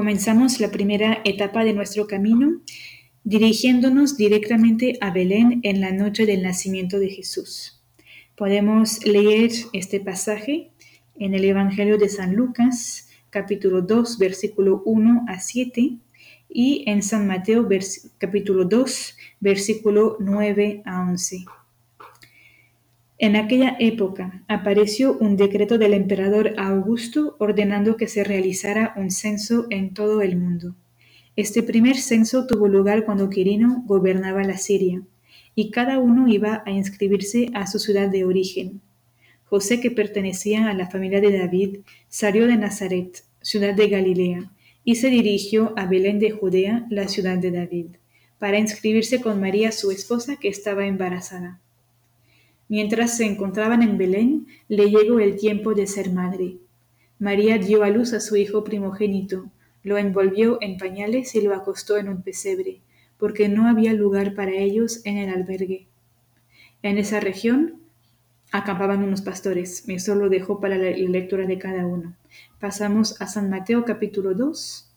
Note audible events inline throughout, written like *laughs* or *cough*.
comenzamos la primera etapa de nuestro camino dirigiéndonos directamente a Belén en la noche del nacimiento de Jesús. Podemos leer este pasaje en el Evangelio de San Lucas, capítulo 2, versículo 1 a 7, y en San Mateo, capítulo 2, versículo 9 a 11. En aquella época apareció un decreto del emperador Augusto ordenando que se realizara un censo en todo el mundo. Este primer censo tuvo lugar cuando Quirino gobernaba la Siria, y cada uno iba a inscribirse a su ciudad de origen. José, que pertenecía a la familia de David, salió de Nazaret, ciudad de Galilea, y se dirigió a Belén de Judea, la ciudad de David, para inscribirse con María, su esposa, que estaba embarazada. Mientras se encontraban en Belén, le llegó el tiempo de ser madre. María dio a luz a su hijo primogénito, lo envolvió en pañales y lo acostó en un pesebre, porque no había lugar para ellos en el albergue. En esa región acampaban unos pastores. Eso lo dejo para la lectura de cada uno. Pasamos a San Mateo capítulo 2.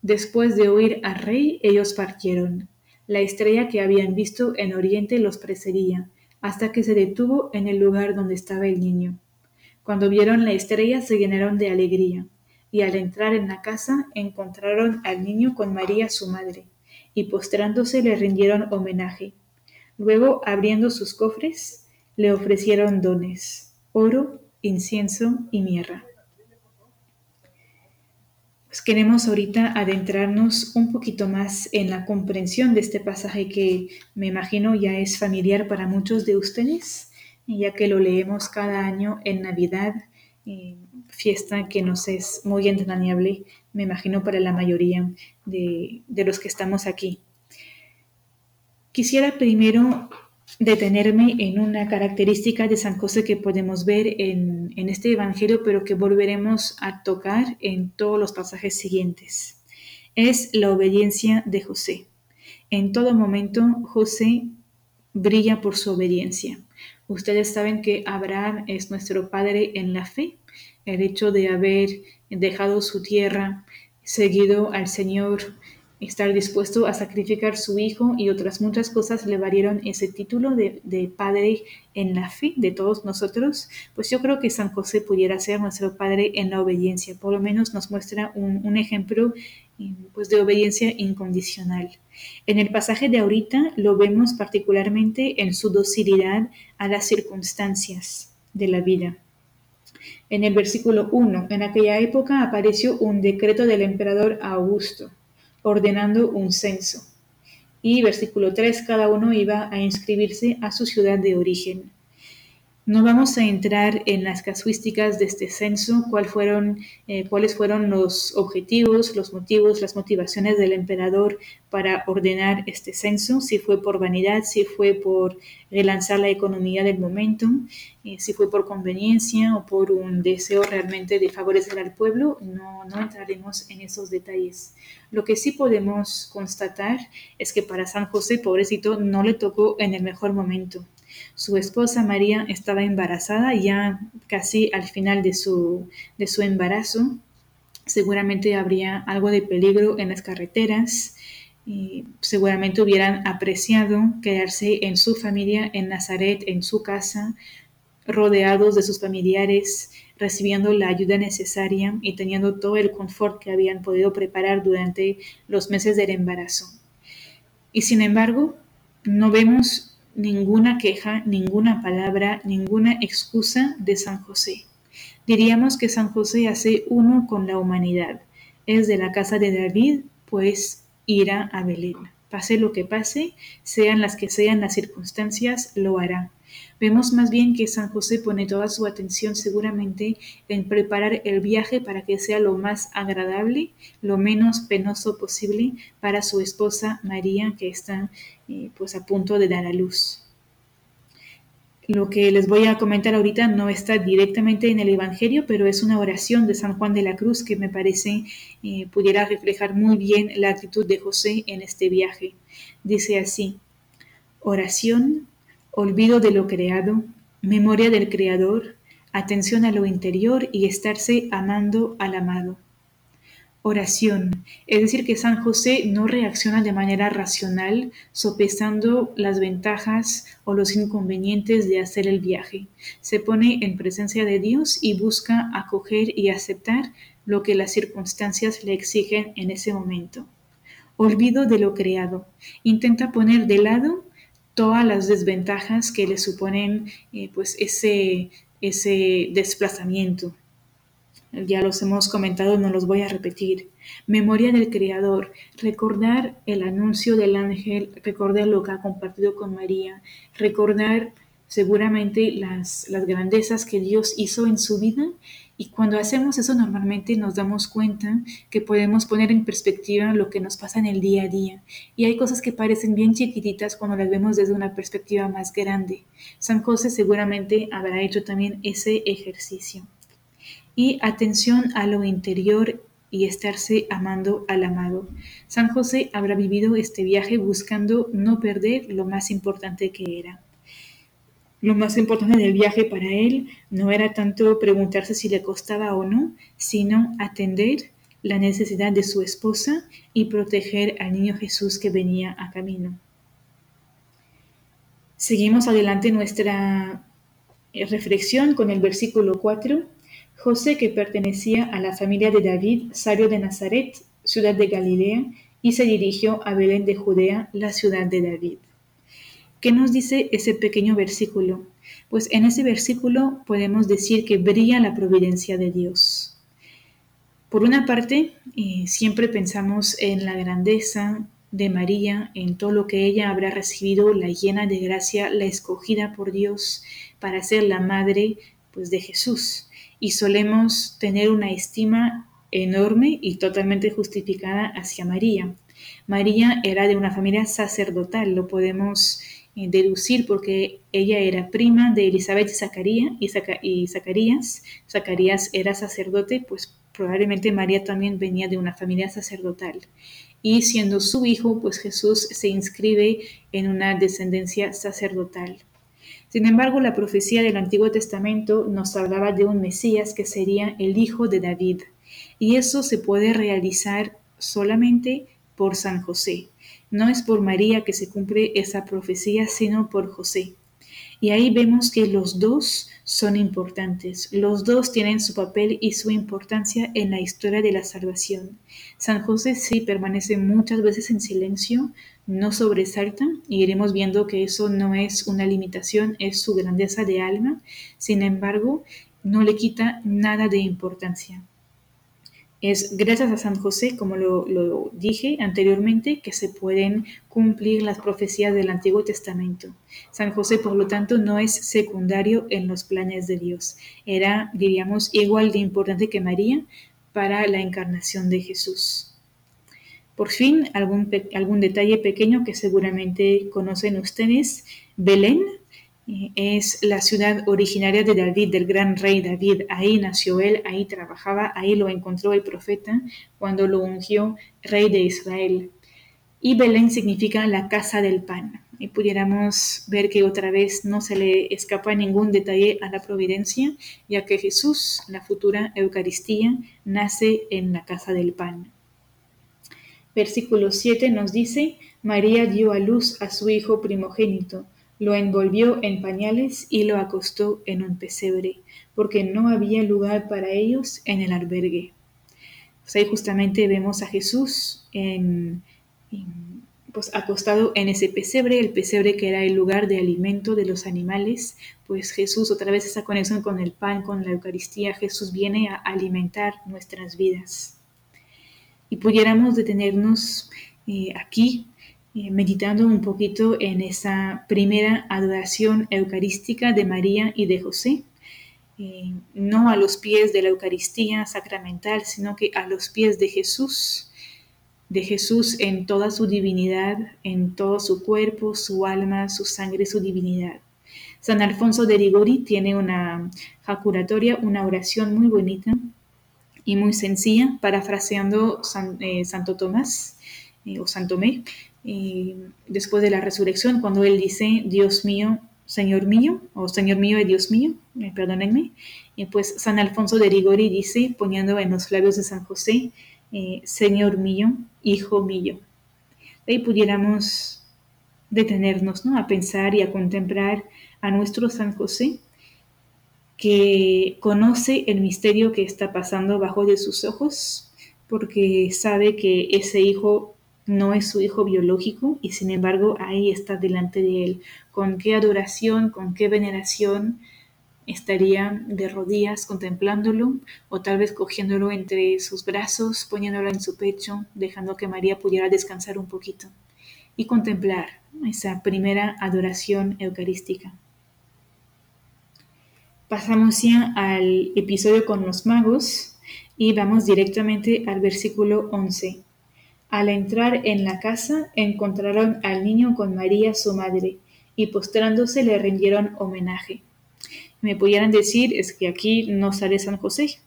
Después de oír al rey, ellos partieron. La estrella que habían visto en oriente los precedía hasta que se detuvo en el lugar donde estaba el niño. Cuando vieron la estrella se llenaron de alegría, y al entrar en la casa encontraron al niño con María su madre, y postrándose le rindieron homenaje. Luego, abriendo sus cofres, le ofrecieron dones, oro, incienso y mirra. Queremos ahorita adentrarnos un poquito más en la comprensión de este pasaje que me imagino ya es familiar para muchos de ustedes, ya que lo leemos cada año en Navidad, fiesta que nos es muy entrañable, me imagino para la mayoría de, de los que estamos aquí. Quisiera primero detenerme en una característica de San José que podemos ver en, este Evangelio, pero que volveremos a tocar en todos los pasajes siguientes. Es la obediencia de José. En todo momento, José brilla por su obediencia. Ustedes saben que Abraham es nuestro padre en la fe. El hecho de haber dejado su tierra, seguido al Señor, estar dispuesto a sacrificar su hijo y otras muchas cosas le valieron ese título de, padre en la fe de todos nosotros, pues yo creo que San José pudiera ser nuestro padre en la obediencia, por lo menos nos muestra un, ejemplo pues de obediencia incondicional. En el pasaje de ahorita lo vemos particularmente en su docilidad a las circunstancias de la vida. En el versículo 1, en aquella época apareció un decreto del emperador Augusto ordenando un censo. Y versículo 3, cada uno iba a inscribirse a su ciudad de origen. No vamos a entrar en las casuísticas de este censo, eh, cuáles fueron los objetivos, los motivos, las motivaciones del emperador para ordenar este censo, si fue por vanidad, si fue por relanzar la economía del momento, eh, si fue por conveniencia o por un deseo realmente de favorecer al pueblo, no, no entraremos en esos detalles. Lo que sí podemos constatar es que para San José, pobrecito, no le tocó en el mejor momento su esposa María estaba embarazada ya casi al final de su, de su embarazo. Seguramente habría algo de peligro en las carreteras. Y seguramente hubieran apreciado quedarse en su familia, en Nazaret, en su casa, rodeados de sus familiares, recibiendo la ayuda necesaria y teniendo todo el confort que habían podido preparar durante los meses del embarazo. Y sin embargo, no vemos ninguna queja, ninguna palabra, ninguna excusa de San José. Diríamos que San José hace uno con la humanidad. Es de la casa de David, pues irá a Belén. Pase lo que pase, sean las que sean las circunstancias, lo hará. Vemos más bien que San José pone toda su atención seguramente en preparar el viaje para que sea lo más agradable, lo menos penoso posible para su esposa María, que está eh, pues a punto de dar a luz. Lo que les voy a comentar ahorita no está directamente en el Evangelio, pero es una oración de San Juan de la Cruz que me parece eh, pudiera reflejar muy bien la actitud de José en este viaje. Dice así, oración olvido de lo creado, memoria del Creador, atención a lo interior y estarse amando al amado. oración, es decir, que San José no reacciona de manera racional, sopesando las ventajas o los inconvenientes de hacer el viaje. Se pone en presencia de Dios y busca acoger y aceptar lo que las circunstancias le exigen en ese momento. Olvido de lo creado. Intenta poner de lado todas las desventajas que le suponen eh, pues ese, ese desplazamiento ya los hemos comentado, no los voy a repetir. Memoria del Creador, recordar el anuncio del ángel, recordar lo que ha compartido con María, recordar seguramente las, las grandezas que Dios hizo en su vida y cuando hacemos eso normalmente nos damos cuenta que podemos poner en perspectiva lo que nos pasa en el día a día. Y hay cosas que parecen bien chiquititas cuando las vemos desde una perspectiva más grande. San José seguramente habrá hecho también ese ejercicio y atención a lo interior y estarse amando al amado. San José habrá vivido este viaje buscando no perder lo más importante que era. Lo más importante del viaje para él no era tanto preguntarse si le costaba o no, sino atender la necesidad de su esposa y proteger al niño Jesús que venía a camino. Seguimos adelante nuestra reflexión con el versículo 4 José, que pertenecía a la familia de David, salió de Nazaret, ciudad de Galilea, y se dirigió a Belén de Judea, la ciudad de David. ¿Qué nos dice ese pequeño versículo? Pues en ese versículo podemos decir que brilla la providencia de Dios. Por una parte, eh, siempre pensamos en la grandeza de María, en todo lo que ella habrá recibido, la llena de gracia, la escogida por Dios para ser la madre pues, de Jesús y solemos tener una estima enorme y totalmente justificada hacia María. María era de una familia sacerdotal, lo podemos deducir porque ella era prima de Elizabeth y, Zacarías, y Zacarías. Zacarías era sacerdote, pues probablemente María también venía de una familia sacerdotal. Y siendo su hijo, pues Jesús se inscribe en una descendencia sacerdotal. Sin embargo, la profecía del Antiguo Testamento nos hablaba de un Mesías que sería el hijo de David, y eso se puede realizar solamente por San José. No es por María que se cumple esa profecía, sino por José. Y ahí vemos que los dos son importantes. Los dos tienen su papel y su importancia en la historia de la salvación. San José sí permanece muchas veces en silencio, no sobresalta y iremos viendo que eso no es una limitación, es su grandeza de alma. Sin embargo, no le quita nada de importancia. Es gracias a San José, como lo, dije anteriormente, que se pueden cumplir las profecías del Antiguo Testamento. San José, por lo tanto, no es secundario en los planes de Dios. Era, diríamos, igual de importante que María para la encarnación de Jesús. Por fin, algún, algún detalle pequeño que seguramente conocen ustedes. Belén es la ciudad originaria de David, del gran rey David. Ahí nació él, ahí trabajaba, ahí lo encontró el profeta cuando lo ungió rey de Israel. Y Belén significa la casa del pan. Y pudiéramos ver que otra vez no se le escapa ningún detalle a la providencia, ya que Jesús, la futura Eucaristía, nace en la casa del pan. Versículo 7 nos dice, María dio a luz a su hijo primogénito lo envolvió en pañales y lo acostó en un pesebre, porque no había lugar para ellos en el albergue. Pues ahí justamente vemos a Jesús en, pues acostado en ese pesebre, el pesebre que era el lugar de alimento de los animales, pues Jesús, otra vez esa conexión con el pan, con la Eucaristía, Jesús viene a alimentar nuestras vidas. Y pudiéramos detenernos eh, aquí meditando un poquito en esa primera adoración eucarística de María y de José, eh, no a los pies de la Eucaristía sacramental, sino que a los pies de Jesús, de Jesús en toda su divinidad, en todo su cuerpo, su alma, su sangre, su divinidad. San Alfonso de Rigori tiene una jacuratoria, una oración muy bonita y muy sencilla, parafraseando eh, Santo Tomás o Santo Tomé, después de la resurrección, cuando él dice, Dios mío, Señor mío, o Señor mío y Dios mío, perdónenme, y pues San Alfonso de Rigori dice, poniendo en los labios de San José eh, Señor mío, Hijo mío. Ahí pudiéramos detenernos ¿no? a pensar y a contemplar a nuestro San José, que conoce el misterio que está pasando bajo de sus ojos, porque sabe que ese hijo no es su hijo biológico y sin embargo ahí está delante de él. Con qué adoración, con qué veneración estaría de rodillas contemplándolo o tal vez cogiéndolo entre sus brazos, poniéndolo en su pecho, dejando que María pudiera descansar un poquito y contemplar esa primera adoración eucarística. Pasamos ya al episodio con los magos y vamos directamente al versículo 11. Al entrar en la casa encontraron al niño con María su madre y postrándose le rindieron homenaje. Me pudieran decir es que aquí no sale San José,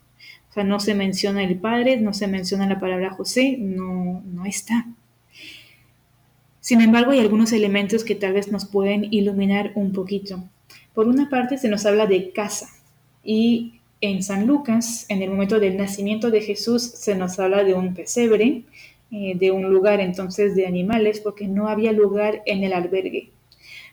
o sea, no se menciona el padre, no se menciona la palabra José, no, no está. Sin embargo, hay algunos elementos que tal vez nos pueden iluminar un poquito. Por una parte, se nos habla de casa y en San Lucas, en el momento del nacimiento de Jesús, se nos habla de un pesebre, eh, de un lugar entonces de animales, porque no había lugar en el albergue.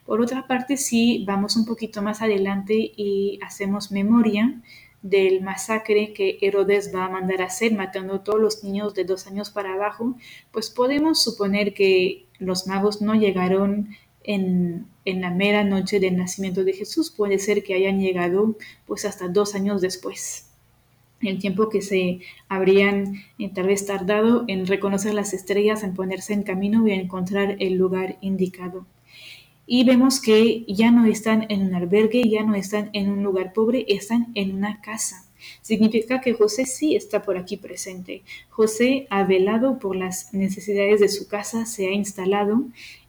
Por otra parte, si vamos un poquito más adelante y hacemos memoria del masacre que Herodes va a mandar a hacer, matando a todos los niños de dos años para abajo, pues podemos suponer que los magos no llegaron en, la mera noche del nacimiento de Jesús, puede ser que hayan llegado pues hasta dos años después. El tiempo que se habrían eh, tal vez tardado en reconocer las estrellas, en ponerse en camino y encontrar el lugar indicado. Y vemos que ya no están en un albergue, ya no están en un lugar pobre, están en una casa. Significa que José sí está por aquí presente. José ha velado por las necesidades de su casa, se ha instalado,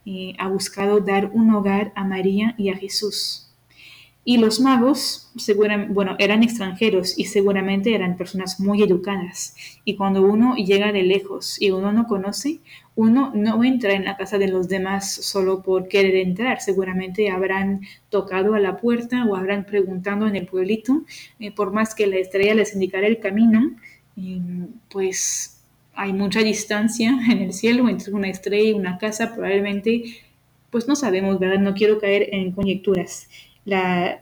y ha buscado dar un hogar a María y a Jesús. Y los magos, bueno, eran extranjeros y seguramente eran personas muy educadas. Y cuando uno llega de lejos y uno no conoce, uno no entra en la casa de los demás solo por querer entrar. Seguramente habrán tocado a la puerta o habrán preguntado en el pueblito, eh, por más que la estrella les indicara el camino, pues hay mucha distancia *laughs* en el cielo entre una estrella y una casa, probablemente, pues no sabemos, ¿verdad? No quiero caer en conjeturas la,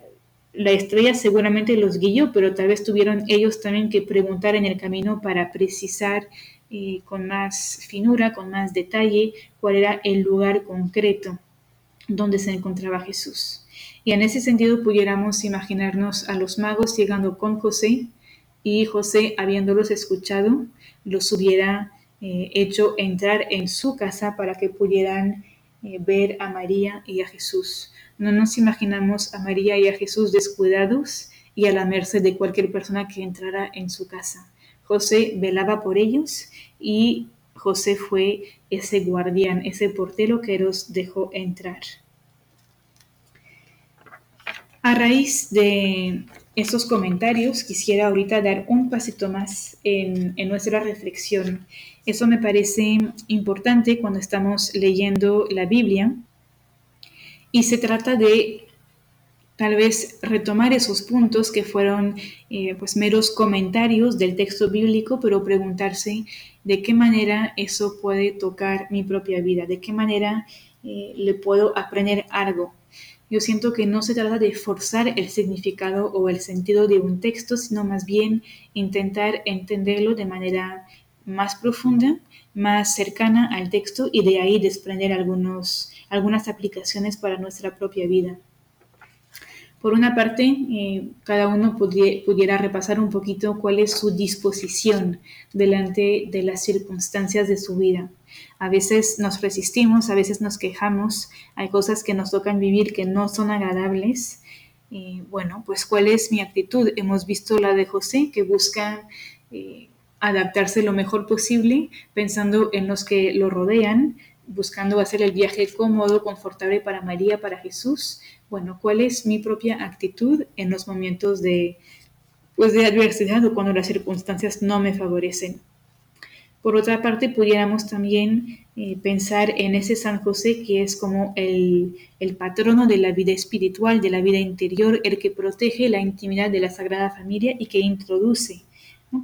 estrella seguramente los guió, pero tal vez tuvieron ellos también que preguntar en el camino para precisar eh, con más finura, con más detalle, cuál era el lugar concreto donde se encontraba Jesús. Y en ese sentido pudiéramos imaginarnos a los magos llegando con José y José, habiéndolos escuchado, los hubiera eh, hecho entrar en su casa para que pudieran eh, ver a María y a Jesús. No nos imaginamos a María y a Jesús descuidados y a la merced de cualquier persona que entrara en su casa. José velaba por ellos y José fue ese guardián, ese portero que los dejó entrar. A raíz de estos comentarios, quisiera ahorita dar un pasito más en, nuestra reflexión. Eso me parece importante cuando estamos leyendo la Biblia, y se trata de tal vez retomar esos puntos que fueron eh, pues meros comentarios del texto bíblico, pero preguntarse de qué manera eso puede tocar mi propia vida, de qué manera eh, le puedo aprender algo. Yo siento que no se trata de forzar el significado o el sentido de un texto, sino más bien intentar entenderlo de manera más profunda, más cercana al texto y de ahí desprender algunos algunas aplicaciones para nuestra propia vida. Por una parte, eh, cada uno pudiera repasar un poquito cuál es su disposición delante de las circunstancias de su vida. A veces nos resistimos, a veces nos quejamos, hay cosas que nos tocan vivir que no son agradables. bueno, pues cuál es mi actitud. Hemos visto la de José, que busca eh, adaptarse lo mejor posible, pensando en los que lo rodean, buscando hacer el viaje cómodo, confortable para María, para Jesús. Bueno, ¿cuál es mi propia actitud en los momentos de, pues de adversidad o cuando las circunstancias no me favorecen? Por otra parte, pudiéramos también eh, pensar en ese San José que es como el, el, patrono de la vida espiritual, de la vida interior, el que protege la intimidad de la Sagrada Familia y que introduce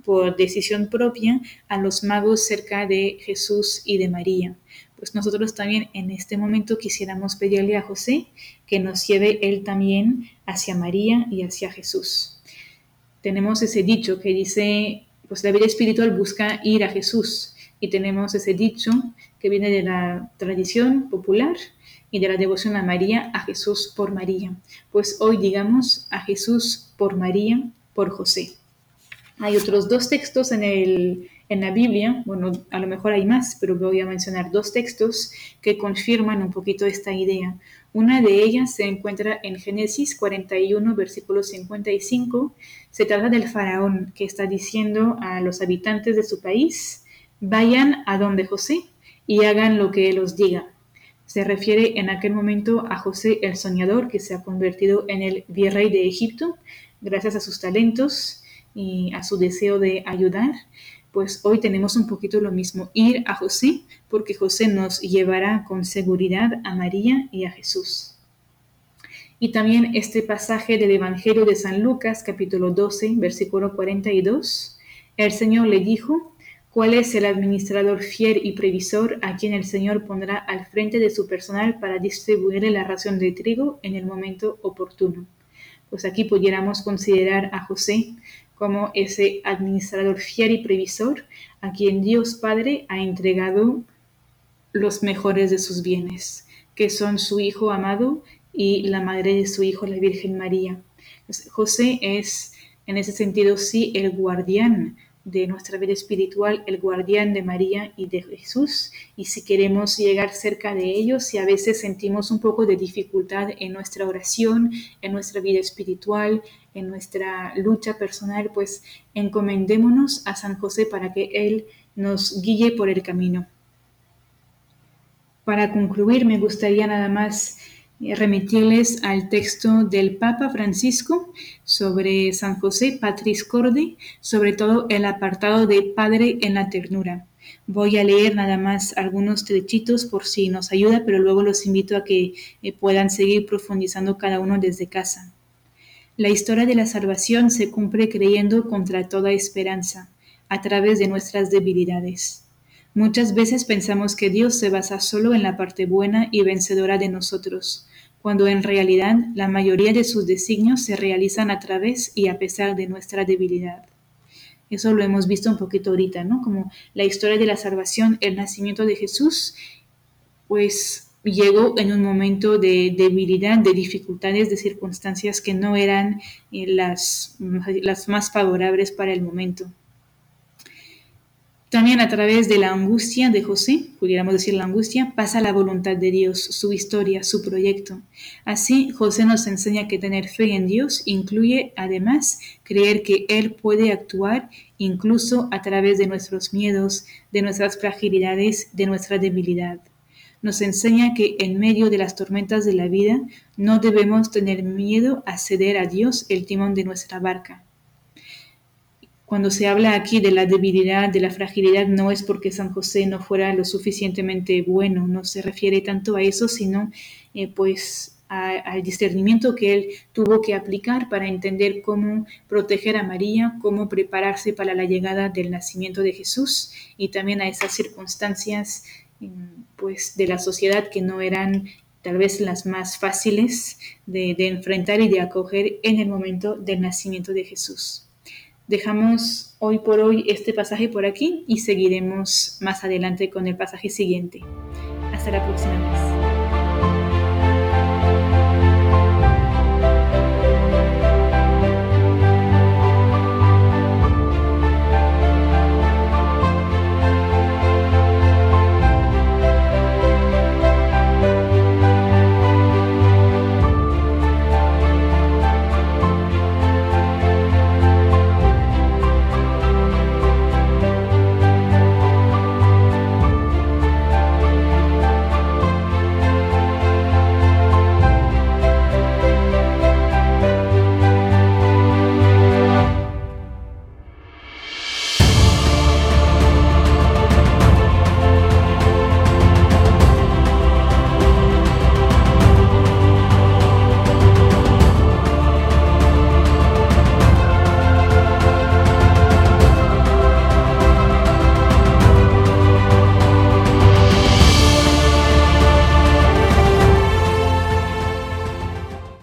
por decisión propia a los magos cerca de Jesús y de María. Pues nosotros también en este momento quisiéramos pedirle a José que nos lleve él también hacia María y hacia Jesús. Tenemos ese dicho que dice, pues la vida espiritual busca ir a Jesús y tenemos ese dicho que viene de la tradición popular y de la devoción a María, a Jesús por María. Pues hoy digamos a Jesús por María, por José. Hay otros dos textos en, el, en la Biblia, bueno, a lo mejor hay más, pero voy a mencionar dos textos que confirman un poquito esta idea. Una de ellas se encuentra en Génesis 41, versículo 55. Se trata del faraón que está diciendo a los habitantes de su país, vayan a donde José y hagan lo que él os diga. Se refiere en aquel momento a José el soñador que se ha convertido en el virrey de Egipto gracias a sus talentos y a su deseo de ayudar, pues hoy tenemos un poquito lo mismo, ir a José, porque José nos llevará con seguridad a María y a Jesús. Y también este pasaje del Evangelio de San Lucas, capítulo 12, versículo 42, el Señor le dijo, ¿cuál es el administrador fiel y previsor a quien el Señor pondrá al frente de su personal para distribuirle la ración de trigo en el momento oportuno? Pues aquí pudiéramos considerar a José como ese administrador fiel y previsor a quien Dios Padre ha entregado los mejores de sus bienes, que son su Hijo amado y la madre de su Hijo, la Virgen María. José es, en ese sentido, sí, el guardián de nuestra vida espiritual, el guardián de María y de Jesús. Y si queremos llegar cerca de ellos, si a veces sentimos un poco de dificultad en nuestra oración, en nuestra vida espiritual, en nuestra lucha personal, pues encomendémonos a San José para que Él nos guíe por el camino. Para concluir, me gustaría nada más remitirles al texto del Papa Francisco sobre San José Patris Corde, sobre todo el apartado de Padre en la ternura. Voy a leer nada más algunos trechitos por si nos ayuda, pero luego los invito a que eh, puedan seguir profundizando cada uno desde casa. La historia de la salvación se cumple creyendo contra toda esperanza, a través de nuestras debilidades. Muchas veces pensamos que Dios se basa solo en la parte buena y vencedora de nosotros, cuando en realidad la mayoría de sus designios se realizan a través y a pesar de nuestra debilidad. Eso lo hemos visto un poquito ahorita, ¿no? Como la historia de la salvación, el nacimiento de Jesús, pues llegó en un momento de debilidad, de dificultades, de circunstancias que no eran eh, las, las más favorables para el momento. También a través de la angustia de José, pudiéramos decir la angustia, pasa la voluntad de Dios, su historia, su proyecto. Así, José nos enseña que tener fe en Dios incluye además creer que Él puede actuar incluso a través de nuestros miedos, de nuestras fragilidades, de nuestra debilidad. Nos enseña que en medio de las tormentas de la vida no debemos tener miedo a ceder a Dios el timón de nuestra barca. Cuando se habla aquí de la debilidad, de la fragilidad, no es porque San José no fuera lo suficientemente bueno, no se refiere tanto a eso, sino eh, pues al discernimiento que él tuvo que aplicar para entender cómo proteger a María, cómo prepararse para la llegada del nacimiento de Jesús y también a esas circunstancias pues de la sociedad que no eran tal vez las más fáciles de enfrentar y de acoger en el momento del nacimiento de Jesús. Dejamos hoy por hoy este pasaje por aquí y seguiremos más adelante con el pasaje siguiente. Hasta la próxima vez.